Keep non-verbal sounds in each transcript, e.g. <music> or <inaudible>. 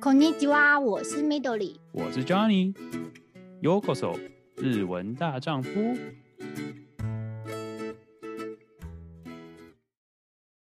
こんにちは，我是 Midori，我是 Johnny。Yokoso，日文大丈夫。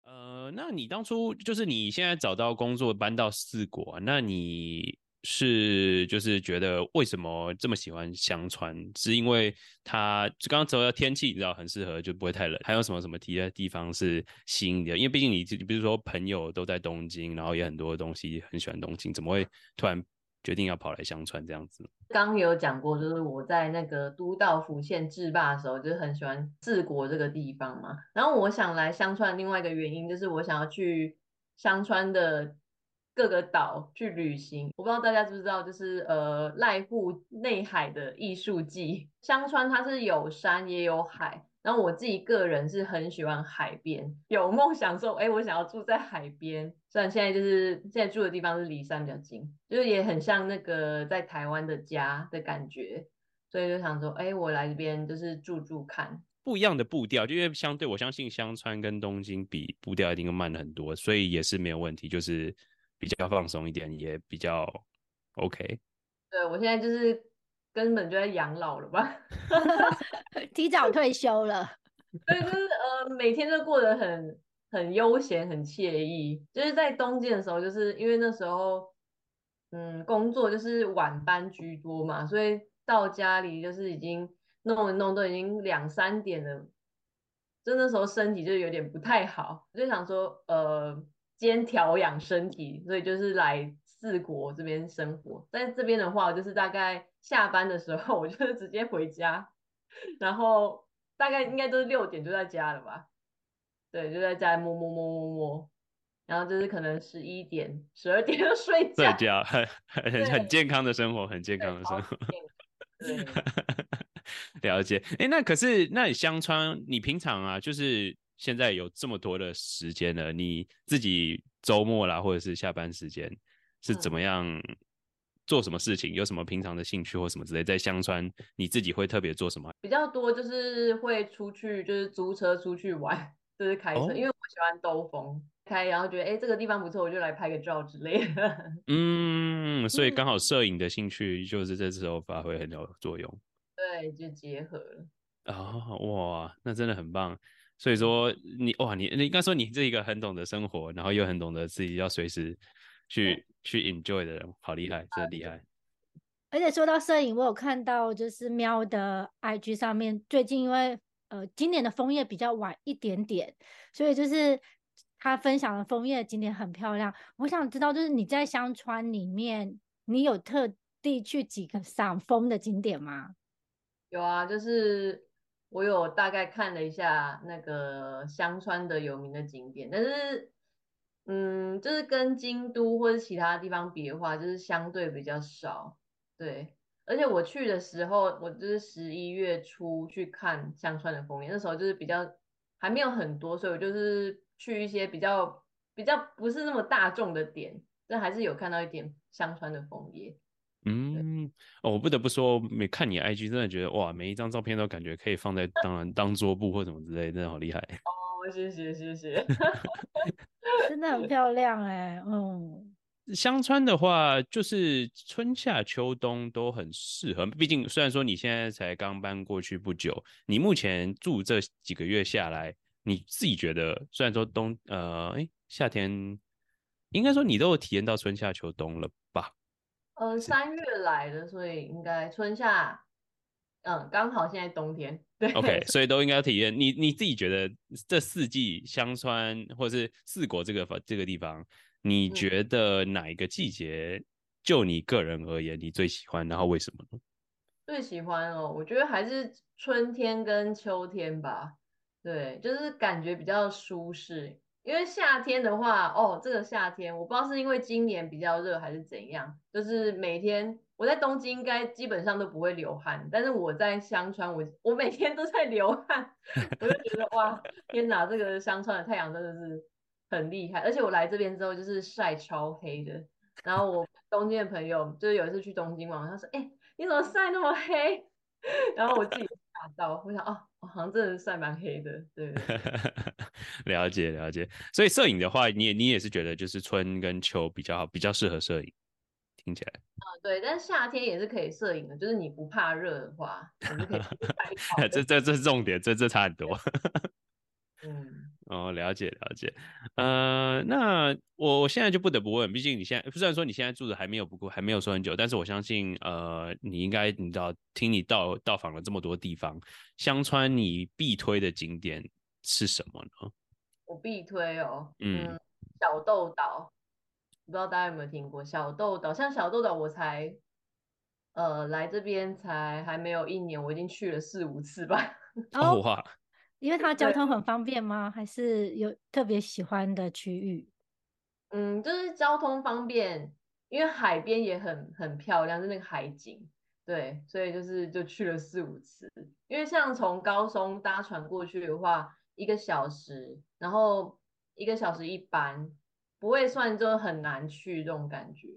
呃，那你当初就是你现在找到工作搬到四国，那你？ 是，就是觉得为什么这么喜欢香川？是因为它就刚刚说到天气，你知道很适合，就不会太冷。还有什么什么其他地方是吸引的？因为毕竟你，你比如说朋友都在东京，然后也很多东西很喜欢东京，怎么会突然决定要跑来香川这样子？刚有讲过，就是我在那个都道府县制霸的时候，就是很喜欢治国这个地方嘛。然后我想来香川，另外一个原因就是我想要去香川的。各个岛去旅行，我不知道大家知不知道，就是呃濑户内海的艺术季，香川它是有山也有海，然后我自己个人是很喜欢海边，有梦想说，哎，我想要住在海边，虽然现在就是现在住的地方是离山比较近，就是也很像那个在台湾的家的感觉，所以就想说，哎，我来这边就是住住看，不一样的步调，就因为相对我相信香川跟东京比步调一定会慢很多，所以也是没有问题，就是。比较放松一点，也比较 OK。对，我现在就是根本就在养老了吧，<laughs> 提早退休了。<laughs> 对，就是呃，每天都过得很很悠闲，很惬意。就是在冬季的时候，就是因为那时候嗯，工作就是晚班居多嘛，所以到家里就是已经弄一弄都已经两三点了，就那时候身体就有点不太好，我就想说呃。先调养身体，所以就是来四国这边生活。在这边的话，就是大概下班的时候，<laughs> 我就直接回家，然后大概应该都是六点就在家了吧？对，就在家摸摸摸摸摸，然后就是可能十一点、十二点就睡觉。睡觉，很很很健康的生活，很健康的生活。对，<laughs> 了解。哎，那可是那你香川，你平常啊，就是。现在有这么多的时间了，你自己周末啦，或者是下班时间是怎么样做什么事情？嗯、有什么平常的兴趣或什么之类？在香川，你自己会特别做什么？比较多就是会出去，就是租车出去玩，就是开车，哦、因为我喜欢兜风开，然后觉得哎、欸、这个地方不错，我就来拍个照之类的。<laughs> 嗯，所以刚好摄影的兴趣就是这时候发挥很有作用。对，就结合了。啊、哦，哇，那真的很棒。所以说你哇，你你应该说你是一个很懂得生活，然后又很懂得自己要随时去、嗯、去 enjoy 的人，好厉害，真的厉害。而且说到摄影，我有看到就是喵的 IG 上面，最近因为呃今年的枫叶比较晚一点点，所以就是他分享的枫叶景点很漂亮。我想知道，就是你在香川里面，你有特地去几个赏枫的景点吗？有啊，就是。我有大概看了一下那个香川的有名的景点，但是，嗯，就是跟京都或者其他地方比的话，就是相对比较少。对，而且我去的时候，我就是十一月初去看香川的枫叶，那时候就是比较还没有很多，所以我就是去一些比较比较不是那么大众的点，但还是有看到一点香川的枫叶。嗯，哦，我不得不说，每看你 IG，真的觉得哇，每一张照片都感觉可以放在当然当桌布或什么之类，真的好厉害。哦，谢谢谢谢，<laughs> 真的很漂亮哎，嗯。香川的话，就是春夏秋冬都很适合，毕竟虽然说你现在才刚搬过去不久，你目前住这几个月下来，你自己觉得，虽然说冬呃，哎，夏天，应该说你都有体验到春夏秋冬了吧？呃，三月来的，所以应该春夏，嗯，刚好现在冬天，<laughs> 对，OK，所以都应该要体验。你你自己觉得这四季香川或者是四国这个这个地方，你觉得哪一个季节，就你个人而言，你最喜欢？然后为什么呢？最喜欢哦，我觉得还是春天跟秋天吧。对，就是感觉比较舒适。因为夏天的话，哦，这个夏天我不知道是因为今年比较热还是怎样，就是每天我在东京应该基本上都不会流汗，但是我在香川，我我每天都在流汗，<laughs> 我就觉得哇，天哪，这个香川的太阳真的是很厉害，而且我来这边之后就是晒超黑的，然后我东京的朋友就是有一次去东京玩，他说，哎，你怎么晒那么黑？<laughs> 然后我自己吓到，我想哦，我好像真的晒蛮黑的，对。<laughs> 了解了解，所以摄影的话，你也你也是觉得就是春跟秋比较好，比较适合摄影。听起来。啊、嗯，对，但夏天也是可以摄影的，就是你不怕热的话。<laughs> 这这这是重点，这这差很多。嗯。<laughs> 哦，了解了解，呃，那我我现在就不得不问，毕竟你现在虽然说你现在住的还没有不过还没有说很久，但是我相信，呃，你应该你知道，听你到到访了这么多地方，香川你必推的景点是什么呢？我必推哦，嗯，嗯，小豆岛，不知道大家有没有听过小豆岛？像小豆岛，我才呃来这边才还没有一年，我已经去了四五次吧。<laughs> 哦哇。因为它交通很方便吗？还是有特别喜欢的区域？嗯，就是交通方便，因为海边也很很漂亮，就那个海景，对，所以就是就去了四五次。因为像从高松搭船过去的话，一个小时，然后一个小时一班，不会算就很难去这种感觉。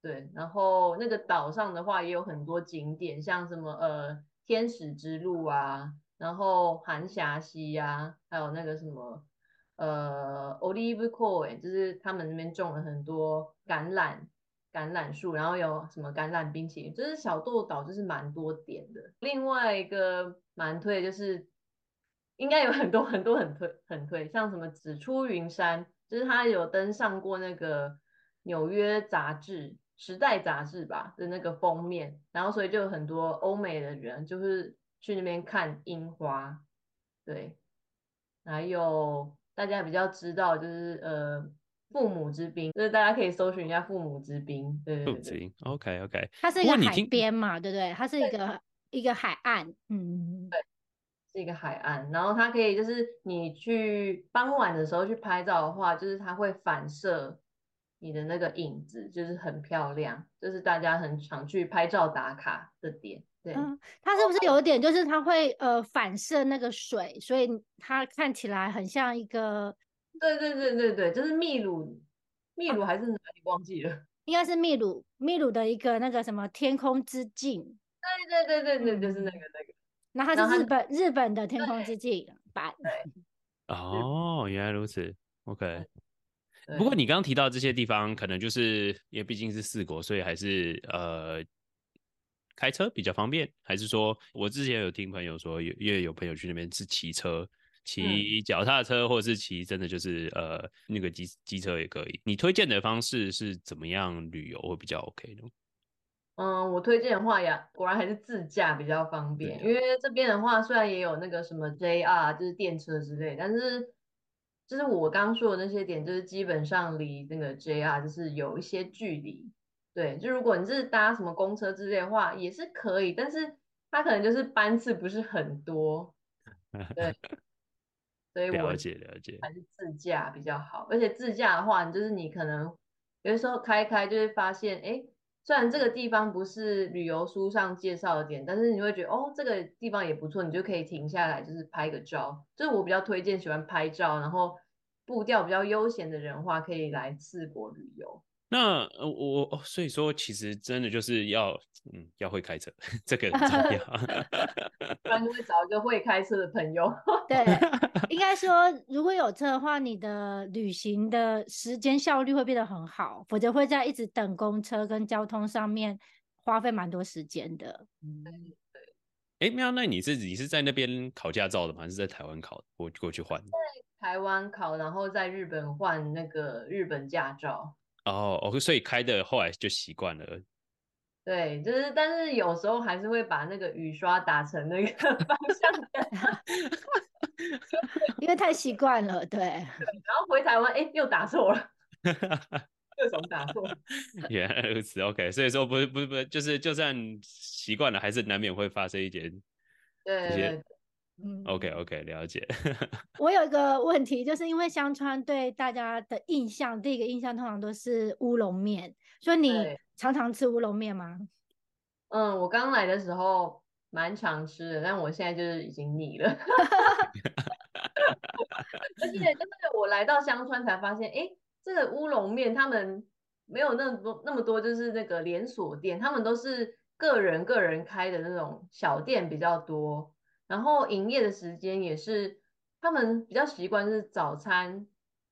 对，然后那个岛上的话也有很多景点，像什么呃天使之路啊。然后寒霞溪呀、啊，还有那个什么，呃，Olive Coin，就是他们那边种了很多橄榄橄榄树，然后有什么橄榄冰淇淋，就是小豆岛就是蛮多点的。另外一个蛮推的就是，应该有很多很多很推很推，像什么紫出云山，就是他有登上过那个纽约杂志《时代》杂志吧的那个封面，然后所以就有很多欧美的人就是。去那边看樱花，对，还有大家比较知道就是呃父母之滨，就是大家可以搜寻一下父母之滨，对对对，OK OK，它是一个海边嘛，对不对？它是一个一个海岸，嗯，对，是一个海岸，然后它可以就是你去傍晚的时候去拍照的话，就是它会反射你的那个影子，就是很漂亮，就是大家很常去拍照打卡的点。嗯，它是不是有一点，就是它会呃反射那个水，所以它看起来很像一个。对对对对对，就是秘鲁，秘鲁还是哪里忘记了？应该是秘鲁，秘鲁的一个那个什么天空之镜。对对对对对，就是那个那个。那它是日本日本的天空之镜版。<laughs> 哦，原来如此。OK。不过你刚刚提到这些地方，可能就是因为毕竟是四国，所以还是呃。开车比较方便，还是说我之前有听朋友说，有因为有朋友去那边是骑车、骑脚踏车，或者是骑真的就是呃那个机机车也可以。你推荐的方式是怎么样旅游会比较 OK 呢？嗯，我推荐的话呀，果然还是自驾比较方便，因为这边的话虽然也有那个什么 JR 就是电车之类，但是就是我刚刚说的那些点，就是基本上离那个 JR 就是有一些距离。对，就如果你是搭什么公车之类的话，也是可以，但是它可能就是班次不是很多，<laughs> 对，所以我了解了解，还是自驾比较好。而且自驾的话，就是你可能有的时候开开就会发现，哎，虽然这个地方不是旅游书上介绍的点，但是你会觉得哦，这个地方也不错，你就可以停下来，就是拍个照。就是我比较推荐喜欢拍照，然后步调比较悠闲的人话，可以来四国旅游。那我我哦，所以说其实真的就是要嗯要会开车，<laughs> 这个很重要。不然就会找一个会开车的朋友。对，应该说 <laughs> 如果有车的话，你的旅行的时间效率会变得很好，否则会在一直等公车跟交通上面花费蛮多时间的。嗯，对。哎，喵，那你是你是在那边考驾照的吗？还是在台湾考的？过过去换？在台湾考，然后在日本换那个日本驾照。哦，OK，所以开的后来就习惯了。对，就是，但是有时候还是会把那个雨刷打成那个 <laughs> 方向灯，因为太习惯了。对，对，然后回台湾，哎，又打错了，<laughs> 各种打错。原来如此，OK，所以说不是不是不是，就是就算习惯了，还是难免会发生一点对，对。嗯，OK OK，了解。<laughs> 我有一个问题，就是因为香川对大家的印象，第一个印象通常都是乌龙面，所以你常常吃乌龙面吗？嗯，我刚来的时候蛮常吃的，但我现在就是已经腻了。<laughs> 而且就是我来到香川才发现，哎，这个乌龙面他们没有那么多那么多，就是那个连锁店，他们都是个人个人开的那种小店比较多。然后营业的时间也是，他们比较习惯是早餐，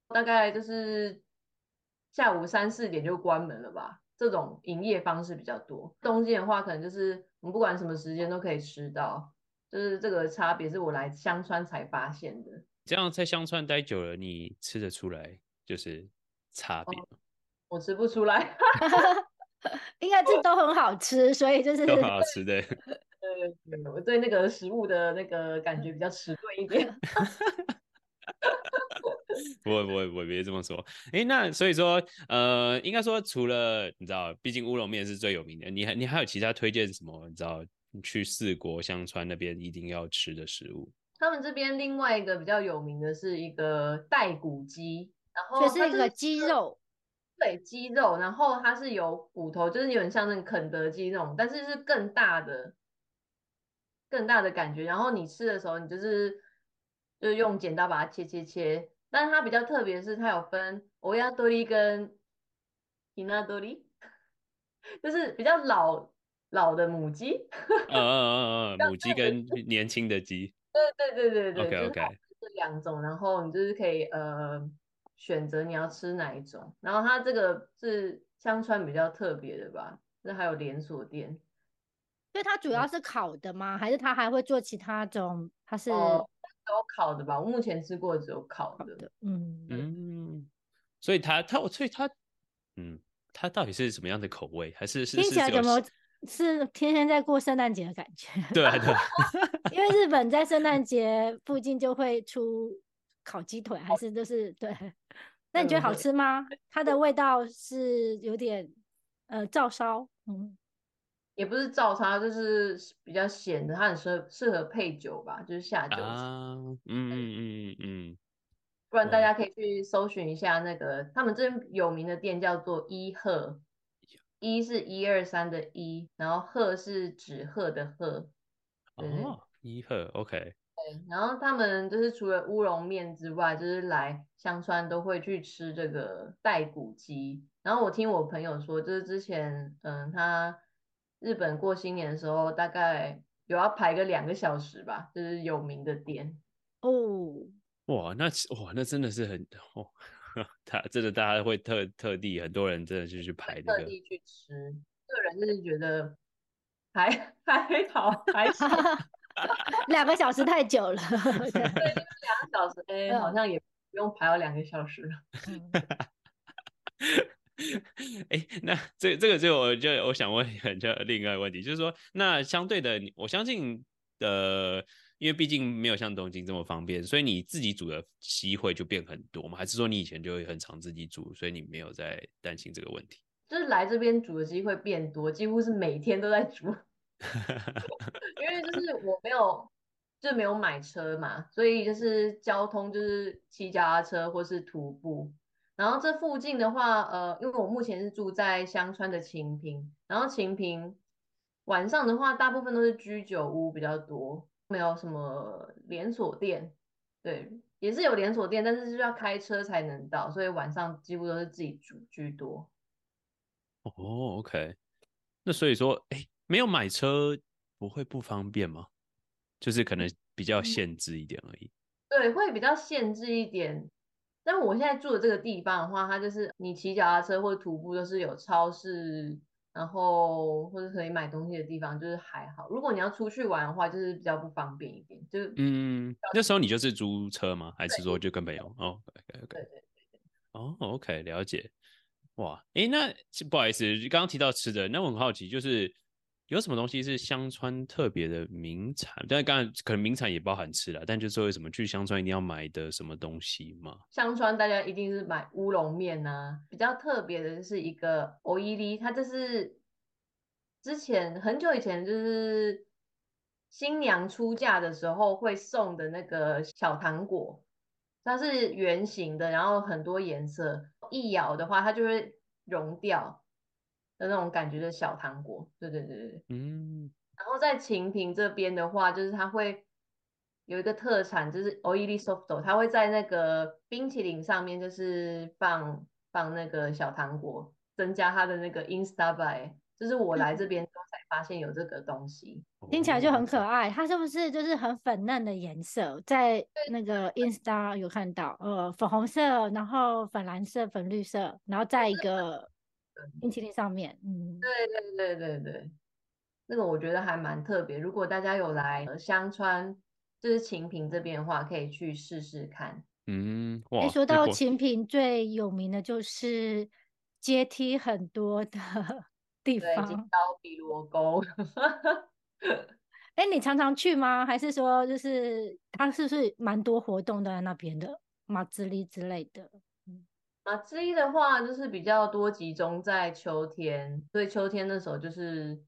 大概就是下午三四点就关门了吧。这种营业方式比较多。东京的话，可能就是我们不管什么时间都可以吃到，就是这个差别是我来香川才发现的。这样在香川待久了，你吃得出来就是差别？哦，<laughs> 我吃不出来，<laughs> 应该这都很好吃，所以就是都很好吃的。对，我对那个食物的那个感觉比较迟钝一点。<laughs> 不会不会不会，别这么说。哎，那所以说，呃，应该说除了你知道，毕竟乌龙面是最有名的，你还你还有其他推荐什么？你知道，你去四国香川那边一定要吃的食物？他们这边另外一个比较有名的是一个带骨鸡，然后就是一个鸡肉，对，鸡肉，然后它是有骨头，就是有点像那个肯德基那种，但是是更大的。更大的感觉，然后你吃的时候，你就是就是用剪刀把它切切切。但是它比较特别是，它有分欧亚多利跟伊纳多利，<laughs> 就是比较老老的母鸡。嗯嗯嗯嗯，母鸡跟年轻的鸡。对对对对对。OK OK。这两种，然后你就是可以呃选择你要吃哪一种。然后它这个是香川比较特别的吧？这还有连锁店。所以它主要是烤的吗？还是它还会做其他种？它是都、哦、烤的吧？我目前吃过只有烤的。烤的嗯嗯，所以它它所以它嗯，它到底是什么样的口味？还是是听起来怎么是天天在过圣诞节的感觉？对啊对，<laughs> 因为日本在圣诞节附近就会出烤鸡腿，还是就是对。那你觉得好吃吗？它的味道是有点呃照烧，嗯。也不是照烧，就是比较咸的，它很适适合配酒吧，就是下酒。啊，嗯嗯嗯嗯，不然大家可以去搜寻一下那个，他们这边有名的店叫做一鹤，一是一二三的一，然后鹤是纸鹤的鹤。哦，一鹤，OK。对，然后他们就是除了乌龙面之外，就是来香川都会去吃这个带骨鸡。然后我听我朋友说，就是之前，嗯，他。日本过新年的时候，大概有要排个两个小时吧，就是有名的店哦。哇，那哇，那真的是很哦，<laughs> 他真的大家会特特地，很多人真的就去排这个，特地去吃。个人就是觉得还还好，<laughs> 还好。<laughs> 两个小时太久了。对，就是两个小时，哎、欸，好像也不用排到两个小时了。<laughs> 哎、那这这个就我就我想问很就另外一个问题，就是说，那相对的，我相信呃，因为毕竟没有像东京这么方便，所以你自己煮的机会就变很多嘛？还是说你以前就会很常自己煮，所以你没有在担心这个问题？<laughs> 就是来这边煮的机会变多，几乎是每天都在煮，<laughs> 因为就是我没有就没有买车嘛，所以就是交通就是骑脚踏车或是徒步。然后这附近的话，呃，因为我目前是住在香川的晴平，然后晴平晚上的话，大部分都是居酒屋比较多，没有什么连锁店，对，也是有连锁店，但是是要开车才能到，所以晚上几乎都是自己煮居多。哦，OK，那所以说，哎，没有买车不会不方便吗？就是可能比较限制一点而已。对，会比较限制一点。但我现在住的这个地方的话，它就是你骑脚踏车或者徒步都是有超市，然后或者可以买东西的地方，就是还好。如果你要出去玩的话，就是比较不方便一点。就嗯，那时候你就是租车吗？还是说就跟朋友？哦，OK OK。对对对对。哦，OK，了解。哇，诶，那不好意思，刚刚提到吃的，那我很好奇，就是。有什么东西是香川特别的名产？但是刚才可能名产也包含吃了，但就是为什么去香川一定要买的什么东西吗？香川大家一定是买乌龙面呐，比较特别的是一个おいり，它就是之前很久以前就是新娘出嫁的时候会送的那个小糖果，它是圆形的，然后很多颜色，一咬的话它就会融掉。 的那种感觉的小糖果，对对对对，嗯。然后在晴平这边的话，就是它会有一个特产，就是おいりソフト，它会在那个冰淇淋上面就是放放那个小糖果，增加它的那个インスタ映え。就是我来这边之后才发现有这个东西，听起来就很可爱。它是不是就是很粉嫩的颜色？在那个インスタ有看到，呃，粉红色，然后粉蓝色、粉绿色，然后再一个。 冰淇淋上面，嗯，对对对对对，那个我觉得还蛮特别。如果大家有来香川，就是晴平这边的话，可以去试试看。嗯，哇，欸、说到晴平最有名的就是阶梯很多的 <laughs> 地方，金刀比罗沟。哎、欸，你常常去吗？还是说就是它是不是蛮多活动的在那边的马自力之类的？马之一的话，就是比较多集中在秋天，所以秋天的时候就是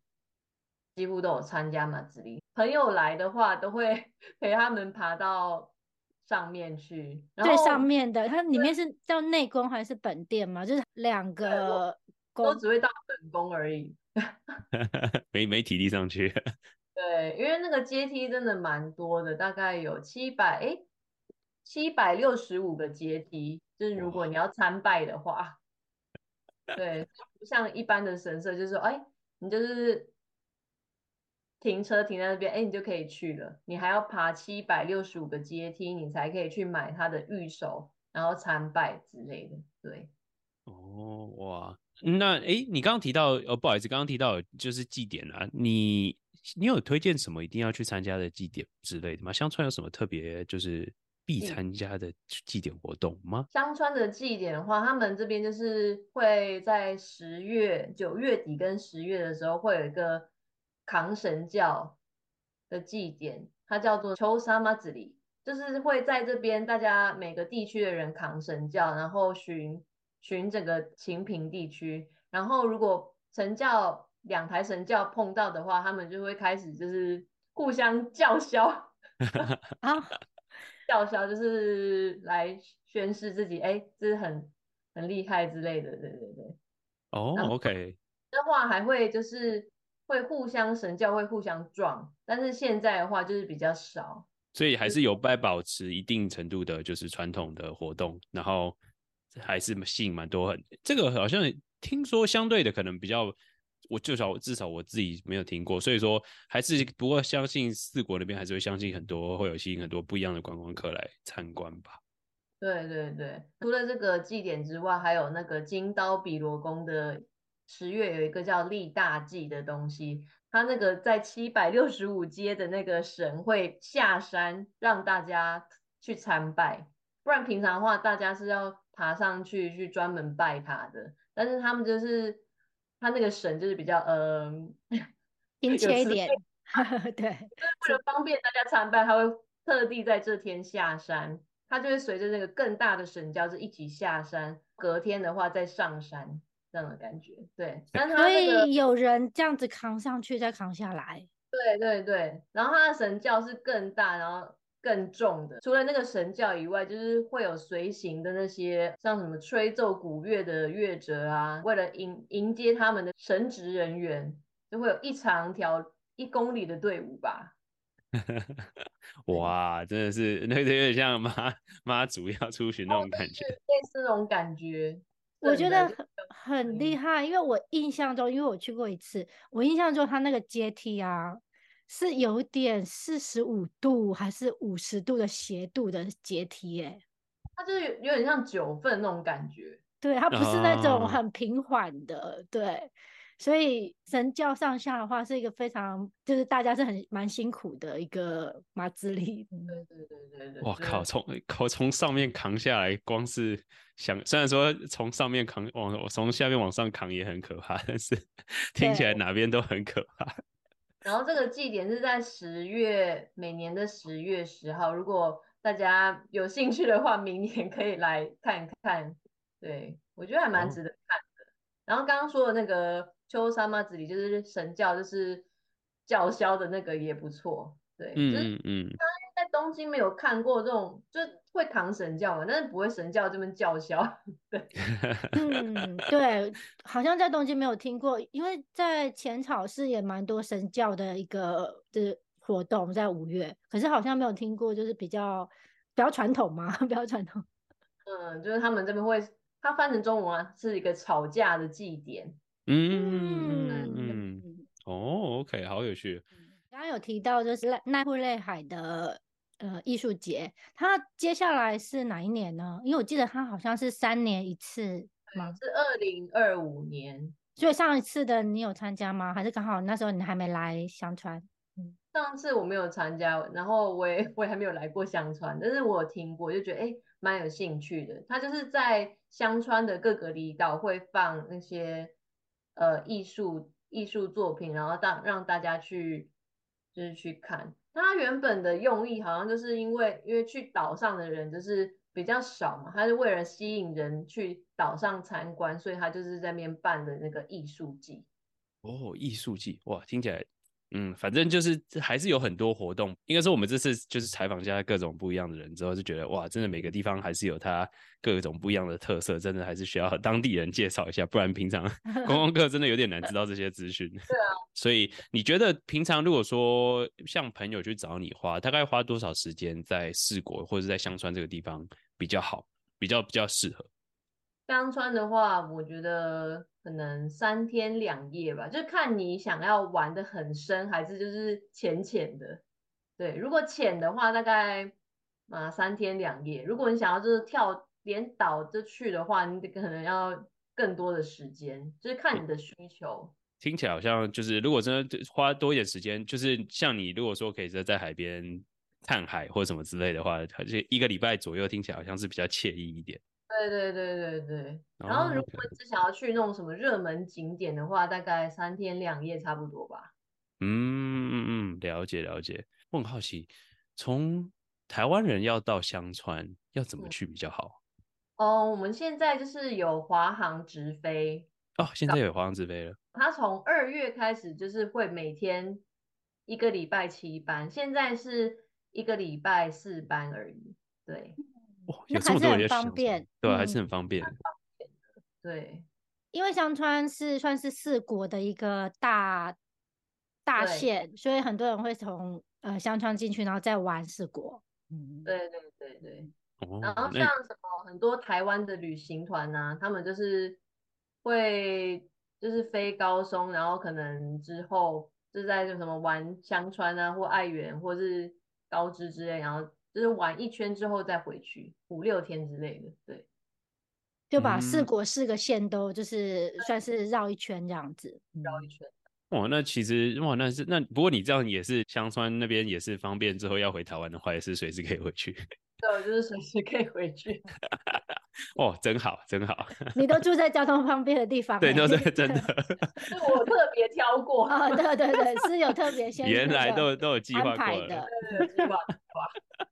几乎都有参加马自立。朋友来的话，都会 <laughs> 陪他们爬到上面去。最上面的，它里面是叫内宫还是本殿吗？就是两个都只会到本宫而已，<laughs> 没没体力上去。<laughs> 对，因为那个阶梯真的蛮多的，大概有七百哎，七百六十五个阶梯，就是如果你要参拜的话，对，不像一般的神社，就是说，哎，你就是停车停在那边，哎，你就可以去了。你还要爬七百六十五个阶梯，你才可以去买它的御守，然后参拜之类的。对，哦，哇，那哎，你刚刚提到，哦，不好意思，刚刚提到就是祭典啊，你。你有推荐什么一定要去参加的祭典之类的吗？香川有什么特别就是必参加的祭典活动吗？香川的祭典的话，他们这边就是会在十月、九月底跟十月的时候会有一个扛神教的祭典，它叫做秋沙马子里，就是会在这边大家每个地区的人扛神教，然后巡巡整个晴平地区，然后如果神教两台神教碰到的话，他们就会开始就是互相叫嚣。<laughs> <laughs> 啊，叫嚣就是来宣示自己，哎、欸，这是很很厉害之类的，对对对。哦、oh，OK。的话还会就是会互相神教会互相撞，但是现在的话就是比较少，所以还是有待保持一定程度的，就是传统的活动，然后还是吸引蛮多很。这个好像听说相对的可能比较。我至少至少我自己没有听过，所以说还是不过相信四国那边还是会相信很多会有吸引很多不一样的观光客来参观吧。对对对，除了这个祭典之外，还有那个金刀比罗宫的十月有一个叫立大祭的东西，它那个在七百六十五阶的那个神会下山让大家去参拜，不然平常的话大家是要爬上去去专门拜他的，但是他们就是。他那个神就是比较嗯，<laughs> 殷切一点，<laughs> 对，为了方便大家参拜，他会特地在这天下山，他就会随着那个更大的神教就一起下山，隔天的话再上山这样的感觉，对。但他、那个、所以有人这样子扛上去再扛下来，对对对，然后他的神教是更大，然后。更重的，除了那个神教以外，就是会有随行的那些，像什么吹奏古乐的乐者啊，为了迎迎接他们的神职人员，就会有一长条一公里的队伍吧。<laughs> 哇，真的是那个有点像妈妈祖要出巡那种感觉，类似那种感觉。我觉得很很厉害，因为我印象中，因为我去过一次，我印象中他那个阶梯啊。是有点四十五度还是五十度的斜度的阶梯耶，它就是有点像九份那种感觉，对，它不是那种很平缓的，哦，对，所以神教上下的话是一个非常，就是大家是很蛮辛苦的一个马自力，对对对对对，哇靠，从靠从上面扛下来，光是想，虽然说从上面扛往从下面往上扛也很可怕，但是 <laughs> 听起来哪边都很可怕。然后这个祭典是在十月，每年的十月十号。如果大家有兴趣的话，明年可以来看看。对，我觉得还蛮值得看的。哦、然后刚刚说的那个秋山妈子里，就是神教，就是叫嚣的那个也不错。对，嗯嗯。嗯在东京没有看过这种，就会唐神教嘛，但是不会神教这边叫嚣。<laughs> 对，嗯，对，好像在东京没有听过，因为在浅草寺也蛮多神教的一个就是活动，在五月，可是好像没有听过，就是比较比较传统嘛，<laughs> 比较传统。嗯，就是他们这边会，它翻成中文啊，是一个吵架的祭典。嗯嗯嗯。哦，OK，好有趣。刚刚有提到就是奈户内海的。呃，艺术节，它接下来是哪一年呢？因为我记得它好像是三年一次吗？是二零二五年。所以上一次的你有参加吗？还是刚好那时候你还没来香川？嗯，上次我没有参加，然后我也 <laughs> 我也还没有来过香川，但是我有听过，就觉得哎蛮有兴趣的。他就是在香川的各个离岛会放那些呃艺术艺术作品，然后让让大家去就是去看。他原本的用意好像就是因为因为去岛上的人就是比较少嘛，他是为了吸引人去岛上参观，所以他就是在那边办的那个艺术季。哦，艺术季哇，听起来。嗯，反正就是还是有很多活动。应该说，我们这次就是采访下各种不一样的人之后，就觉得哇，真的每个地方还是有它各种不一样的特色，真的还是需要 <laughs> 当地人介绍一下，不然平常 <laughs> 观光客真的有点难知道这些资讯。对啊，所以你觉得平常如果说像朋友去找你花，大概花多少时间在四国或者在香川这个地方比较好，比较比较适合？香川的话，我觉得可能三天两夜吧，就看你想要玩得很深，还是就是浅浅的。对，如果浅的话，大概啊三天两夜。如果你想要就是跳连岛就去的话，你可能要更多的时间，就是看你的需求。听起来好像就是，如果真的花多一点时间，就是像你如果说可以在在海边看海或什么之类的话，而且一个礼拜左右，听起来好像是比较惬意一点。对对对对对，然后如果你只想要去那种什么热门景点的话，大概三天两夜差不多吧。嗯嗯嗯，了解了解。我很好奇，从台湾人要到香川要怎么去比较好？哦，我们现在就是有华航直飞。哦，现在有华航直飞了。他从二月开始就是会每天一个礼拜七班，现在是一个礼拜四班而已。对。哦、有这么多也方便，对，还是很方便。对，因为香川是算是四国的一个大大县，所以很多人会从呃香川进去，然后再玩四国。嗯，对对对对。哦、然后像什么很多台湾的旅行团呐、啊，他们就是会就是飞高松，然后可能之后就在就什么玩香川啊，或爱媛，或是高知之类，然后。就是玩一圈之后再回去，五六天之类的，对，就把四国四个县都就是算是绕一圈这样子，绕一圈。哇，那其实哇，那是那不过你这样也是香川那边也是方便，之后要回台湾的话也是随时可以回去。<laughs> 对，就是随时可以回去。<laughs> 哦，真好，真好。<laughs> 你都住在交通方便的地方。对，都是真的。是我特别挑过啊，对对对，是有特别先原来都都有计划过的。对对对，计划计划。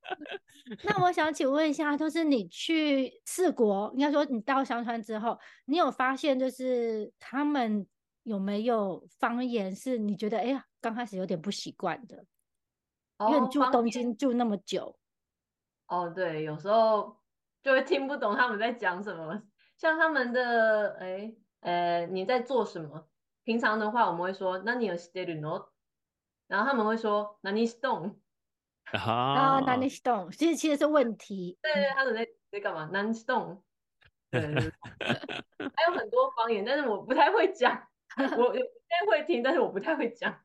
<laughs> 那我想请问一下，就是你去四国，应该说你到香川之后，你有发现就是他们有没有方言是你觉得哎呀刚开始有点不习惯的？因为你住东京住那么久。哦，对，有时候就会听不懂他们在讲什么，像他们的哎呃你在做什么？平常的话我们会说那你有 stay no，然后他们会说那你 stone。啊，那你 stone 其实其实是问题。对对，他们在在干嘛？南 stone。<laughs> 对，对，还有很多方言，但是我不太会讲。我应该会听，但是我不太会讲。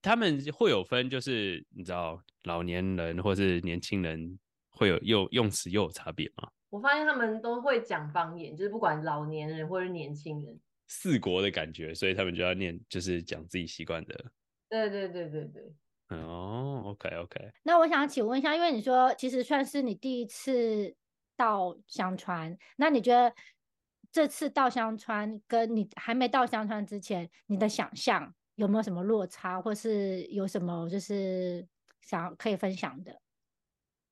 他们会有分，就是你知道，老年人或是年轻人会有又用词又有差别吗？我发现他们都会讲方言，就是不管老年人或是年轻人。四国的感觉，所以他们就要念，就是讲自己习惯的。对对对对对。哦，OK OK。那我想请问一下，因为你说其实算是你第一次到香川，那你觉得这次到香川跟你还没到香川之前，你的想象有没有什么落差，或是有什么就是想可以分享的？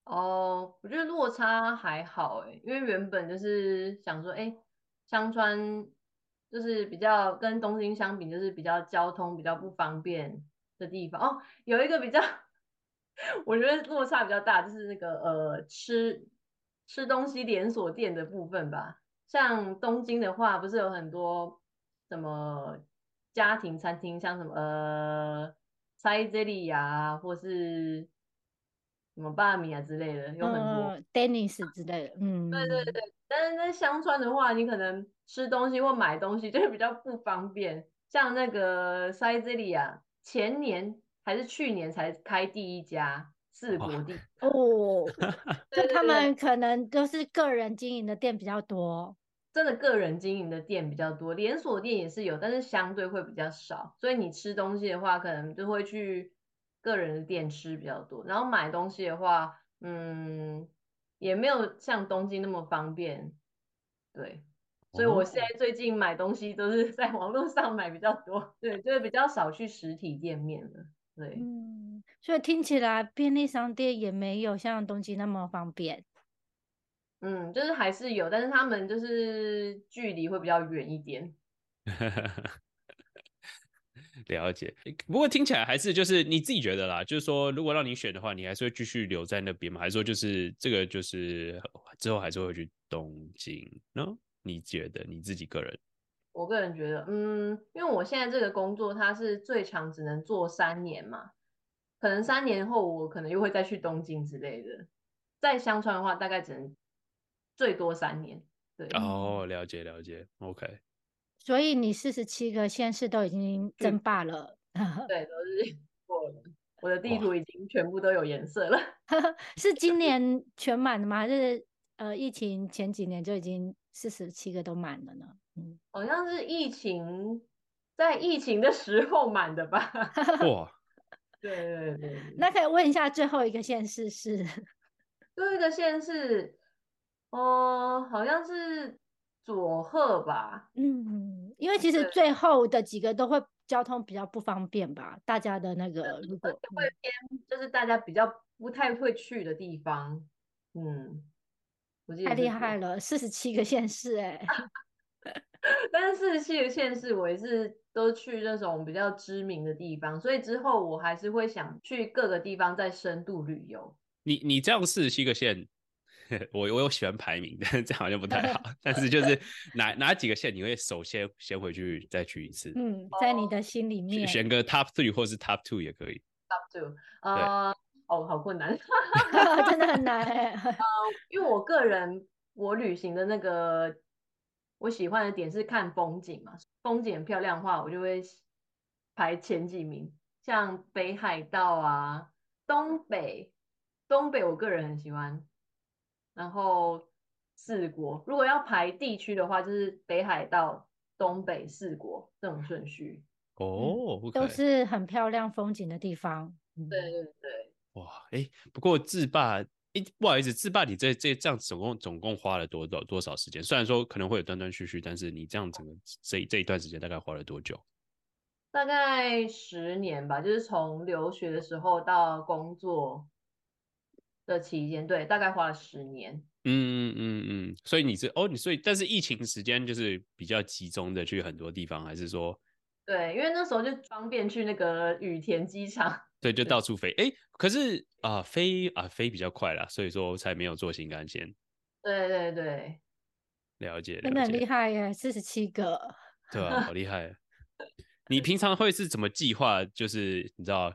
哦，我觉得落差还好哎，因为原本就是想说，哎，香川就是比较跟东京相比，就是比较交通比较不方便。的地方哦，有一个比较，<laughs> 我觉得落差比较大，就是那个呃吃吃东西连锁店的部分吧。像东京的话，不是有很多什么家庭餐厅，像什么呃塞这里呀，或是什么巴米啊之类的，有很多。嗯，Dennis 之类的，嗯，对对对。但是在香川的话，你可能吃东西或买东西就会比较不方便，像那个塞这里呀。前年还是去年才开第一家四国店 <laughs> <laughs> 哦，就他们可能都是个人经营的店比较多。真的个人经营的店比较多，连锁店也是有，但是相对会比较少。所以你吃东西的话，可能就会去个人的店吃比较多。然后买东西的话，嗯，也没有像东京那么方便。对，所以我现在最近买东西都是 <laughs> 在网络上买比较多。对，就是比较少去实体店面了。对，嗯，所以听起来便利商店也没有像东京那么方便。嗯，就是还是有，但是他们就是距离会比较远一点。<laughs> 了解，不过听起来还是就是你自己觉得啦，就是说如果让你选的话，你还是会继续留在那边吗？还是说就是这个就是之后还是会去东京呢？No? 你觉得你自己个人？我个人觉得，嗯，因为我现在这个工作它是最长只能做三年嘛，可能三年后我可能又会再去东京之类的。在香川的话，大概只能。最多三年，对哦，了解了解，OK。所以你四十七个县市都已经争霸了，<laughs> 对，都是过了。我的地图已经全部都有颜色了。<laughs> 是今年全满的吗？还是呃，疫情前几年就已经四十七个都满了呢？嗯，好像是疫情在疫情的时候满的吧？<laughs> 哇，<laughs> 对对对。那可以问一下，最后一个县市是？<laughs> 最后一个县市。哦，好像是佐贺吧。嗯，因为其实最后的几个都会交通比较不方便吧，大家的那个如果会偏，就是大家比较不太会去的地方。嗯，太厉害了，四十七个县市哎。<laughs> 但是四十七个县市我也是都去那种比较知名的地方，所以之后我还是会想去各个地方再深度旅游。你你这样四十七个县。<laughs> 我我有喜欢排名，<laughs> 但这样好像不太好。但是就是哪哪几个县你会首先先回去再去一次？嗯，在你的心里面选个 top three 或是 top two 也可以。top two，呃，哦，好困难，<laughs> 真的很难。<laughs> 呃，因为我个人我旅行的那个我喜欢的点是看风景嘛，风景很漂亮的话，我就会排前几名，像北海道啊，东北，东北我个人很喜欢。然后四国，如果要排地区的话，就是北海道、东北四国这种顺序。哦、嗯，都是很漂亮风景的地方。对对对。哇，哎，不过自霸，哎，不好意思，自霸，你这这这样总共总共花了多多多少时间？虽然说可能会有断断续续，但是你这样整个这这一段时间大概花了多久？大概十年吧，就是从留学的时候到工作。的期间，对，大概花了十年。嗯嗯嗯，所以你是哦，你所以但是疫情时间就是比较集中的去很多地方，还是说？对，因为那时候就方便去那个羽田机场。对，就到处飞。哎，可是啊、呃，飞啊飞比较快啦，所以说才没有坐新干线。对对对，了解，了解，真的很厉害耶，四十七个。对啊，好厉害。你平常会是怎么计划？就是你知道。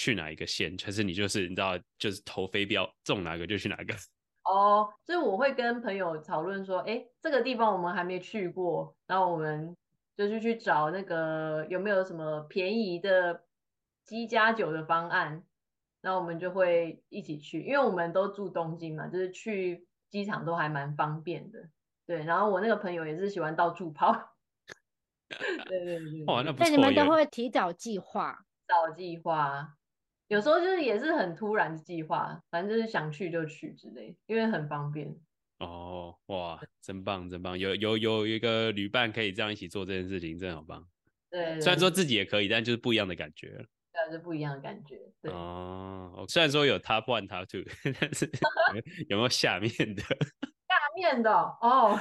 去哪一个县？还是你就是你知道，就是投飞镖中哪个就去哪个。<laughs> 哦，所以我会跟朋友讨论说，哎，这个地方我们还没去过，然后我们就是去找那个有没有什么便宜的机加酒的方案，那我们就会一起去，因为我们都住东京嘛，就是去机场都还蛮方便的。对，然后我那个朋友也是喜欢到处跑。对 <laughs> 对对。哇，那不错。那你们都会提早计划？早计划。有时候就是也是很突然的计划，反正就是想去就去之类，因为很方便。哦，哇，真棒真棒，有有有一个旅伴可以这样一起做这件事情，真的好棒。对，对，对，虽然说自己也可以，但就是不一样的感觉。对，是不一样的感觉。对。哦，虽然说有 top one top two，<laughs> 但是有没有下面的？<laughs> 下面的哦，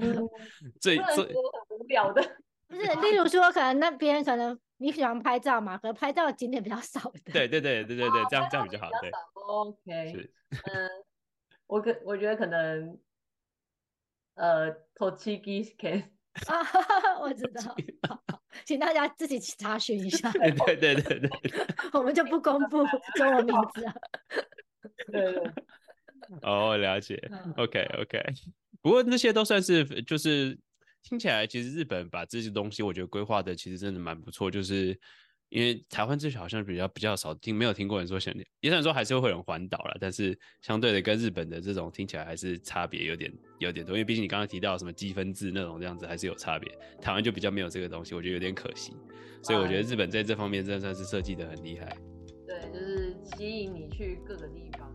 嗯，<laughs> 最最很无聊的，不是，例如说可能那边可能。你喜欢拍照嘛？可能拍照的景点比较少的。对对对对对对，这样这样比较好。对，OK。嗯，我可我觉得可能，呃，Tochigi Ken。啊，<laughs> 我知 <laughs> 道。请大家自己去查询一下。对对对对对。我们就不公布中文名字了。<laughs> 对对。哦，了解。OK OK。不过那些都算是就是。听起来其实日本把这些东西，我觉得规划的其实真的蛮不错。就是因为台湾这好像比较比较少听，没有听过人说想，也算说还是会有人环岛了，但是相对的跟日本的这种听起来还是差别有点有点多，因为毕竟你刚刚提到什么积分制那种这样子还是有差别，台湾就比较没有这个东西，我觉得有点可惜，所以我觉得日本在这方面真的算是设计的很厉害。对，就是吸引你去各个地方。